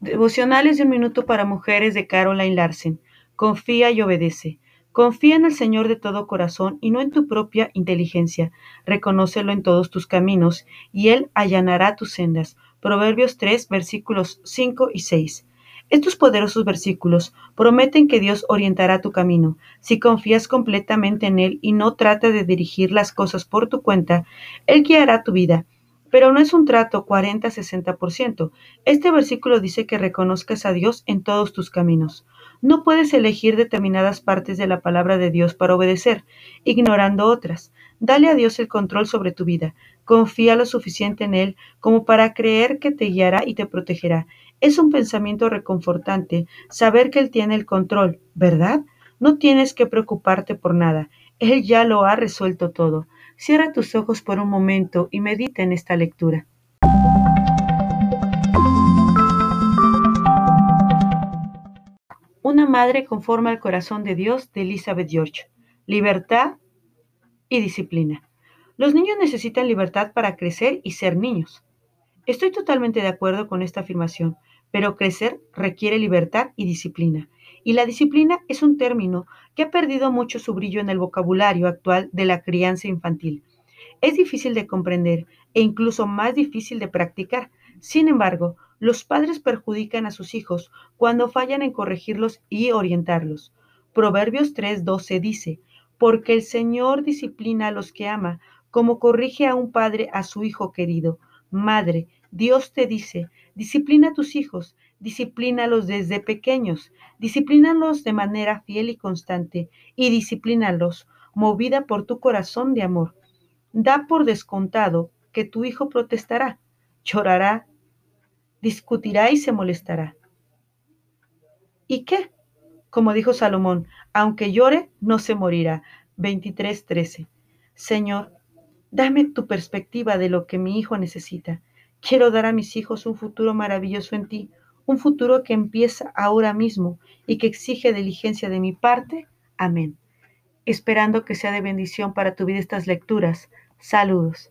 Devocionales de un minuto para mujeres de Caroline Larsen. Confía y obedece. Confía en el Señor de todo corazón y no en tu propia inteligencia. Reconócelo en todos tus caminos y Él allanará tus sendas. Proverbios 3, versículos 5 y 6. Estos poderosos versículos prometen que Dios orientará tu camino. Si confías completamente en Él y no trata de dirigir las cosas por tu cuenta, Él guiará tu vida. Pero no es un trato 40-60%. Este versículo dice que reconozcas a Dios en todos tus caminos. No puedes elegir determinadas partes de la palabra de Dios para obedecer, ignorando otras. Dale a Dios el control sobre tu vida. Confía lo suficiente en Él como para creer que te guiará y te protegerá. Es un pensamiento reconfortante saber que Él tiene el control, ¿verdad? No tienes que preocuparte por nada. Él ya lo ha resuelto todo. Cierra tus ojos por un momento y medita en esta lectura. Una madre conforme al corazón de Dios de Elizabeth George. Libertad y disciplina. Los niños necesitan libertad para crecer y ser niños. Estoy totalmente de acuerdo con esta afirmación, pero crecer requiere libertad y disciplina. Y la disciplina es un término que ha perdido mucho su brillo en el vocabulario actual de la crianza infantil. Es difícil de comprender e incluso más difícil de practicar. Sin embargo, los padres perjudican a sus hijos cuando fallan en corregirlos y orientarlos. Proverbios 3:12 dice, porque el Señor disciplina a los que ama, como corrige a un padre a su hijo querido. Madre, Dios te dice, disciplina a tus hijos, disciplínalos desde pequeños, disciplínalos de manera fiel y constante, y disciplínalos movida por tu corazón de amor. Da por descontado que tu hijo protestará, llorará, discutirá y se molestará. ¿Y qué? Como dijo Salomón, aunque llore, no se morirá. 23:13. Señor, dame tu perspectiva de lo que mi hijo necesita. Quiero dar a mis hijos un futuro maravilloso en ti, un futuro que empieza ahora mismo y que exige diligencia de mi parte. Amén. Esperando que sea de bendición para tu vida estas lecturas. Saludos.